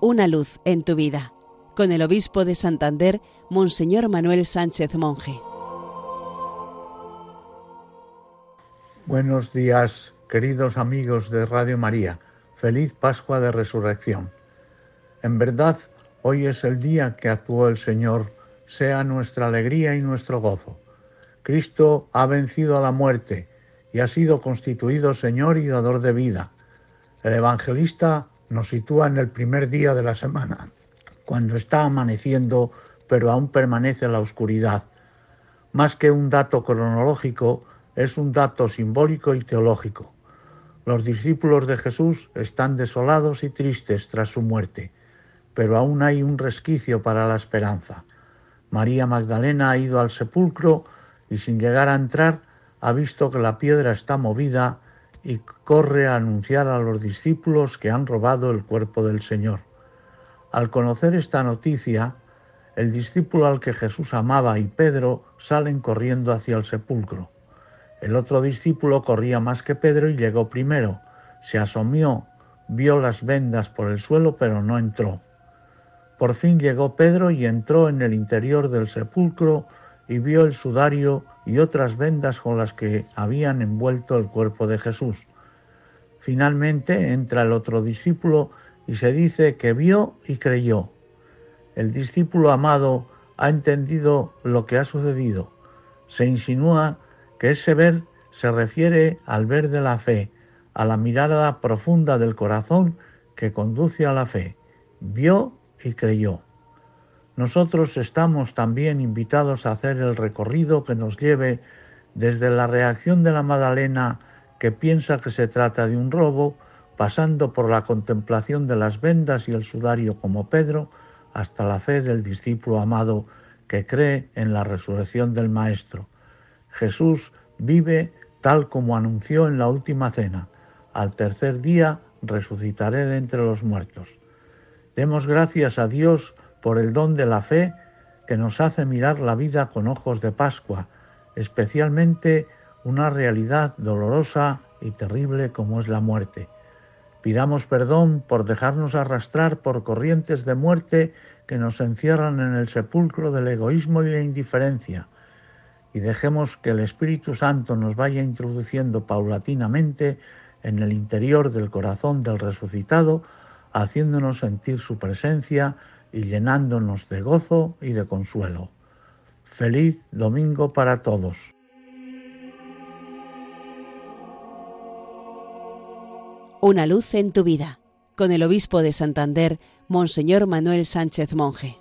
Una luz en tu vida, con el obispo de Santander, Monseñor Manuel Sánchez Monje. Buenos días, queridos amigos de Radio María. Feliz Pascua de Resurrección. En verdad, hoy es el día que actuó el Señor, sea nuestra alegría y nuestro gozo. Cristo ha vencido a la muerte y ha sido constituido Señor y dador de vida. El evangelista nos sitúa en el primer día de la semana, cuando está amaneciendo, pero aún permanece la oscuridad. Más que un dato cronológico, es un dato simbólico y teológico. Los discípulos de Jesús están desolados y tristes tras su muerte, pero aún hay un resquicio para la esperanza. María Magdalena ha ido al sepulcro y sin llegar a entrar ha visto que la piedra está movida y corre a anunciar a los discípulos que han robado el cuerpo del Señor. Al conocer esta noticia, el discípulo al que Jesús amaba y Pedro salen corriendo hacia el sepulcro. El otro discípulo corría más que Pedro y llegó primero. Se asomió, vio las vendas por el suelo, pero no entró. Por fin llegó Pedro y entró en el interior del sepulcro y vio el sudario y otras vendas con las que habían envuelto el cuerpo de Jesús. Finalmente entra el otro discípulo y se dice que vio y creyó. El discípulo amado ha entendido lo que ha sucedido. Se insinúa que ese ver se refiere al ver de la fe, a la mirada profunda del corazón que conduce a la fe. Vio y creyó. Nosotros estamos también invitados a hacer el recorrido que nos lleve desde la reacción de la Madalena que piensa que se trata de un robo, pasando por la contemplación de las vendas y el sudario como Pedro, hasta la fe del discípulo amado que cree en la resurrección del Maestro. Jesús vive tal como anunció en la última cena. Al tercer día resucitaré de entre los muertos. Demos gracias a Dios por el don de la fe que nos hace mirar la vida con ojos de Pascua, especialmente una realidad dolorosa y terrible como es la muerte. Pidamos perdón por dejarnos arrastrar por corrientes de muerte que nos encierran en el sepulcro del egoísmo y la indiferencia, y dejemos que el Espíritu Santo nos vaya introduciendo paulatinamente en el interior del corazón del resucitado, haciéndonos sentir su presencia y llenándonos de gozo y de consuelo. Feliz domingo para todos. Una luz en tu vida, con el obispo de Santander, Monseñor Manuel Sánchez Monje.